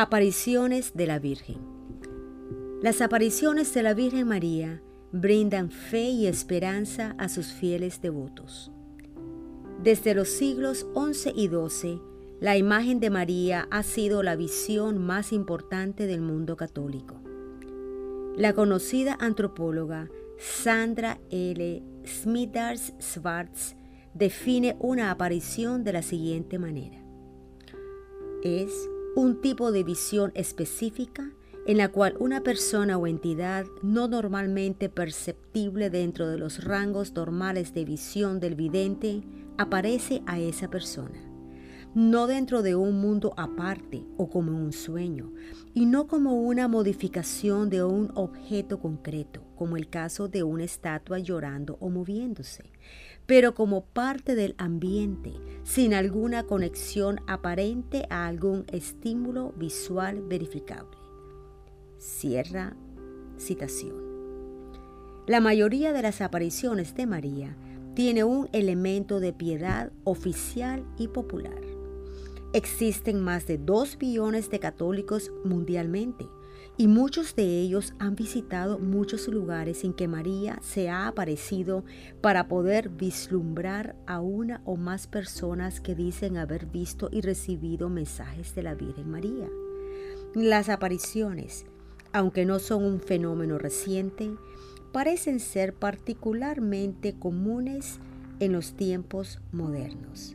Apariciones de la Virgen. Las apariciones de la Virgen María brindan fe y esperanza a sus fieles devotos. Desde los siglos XI y XII, la imagen de María ha sido la visión más importante del mundo católico. La conocida antropóloga Sandra L. Smithers Schwartz define una aparición de la siguiente manera. Es un tipo de visión específica en la cual una persona o entidad no normalmente perceptible dentro de los rangos normales de visión del vidente aparece a esa persona, no dentro de un mundo aparte o como un sueño, y no como una modificación de un objeto concreto, como el caso de una estatua llorando o moviéndose, pero como parte del ambiente, sin alguna conexión aparente a algún estímulo visual verificable. Cierra citación. La mayoría de las apariciones de María tiene un elemento de piedad oficial y popular. Existen más de 2 billones de católicos mundialmente y muchos de ellos han visitado muchos lugares en que María se ha aparecido para poder vislumbrar a una o más personas que dicen haber visto y recibido mensajes de la Virgen María. Las apariciones, aunque no son un fenómeno reciente, parecen ser particularmente comunes en los tiempos modernos.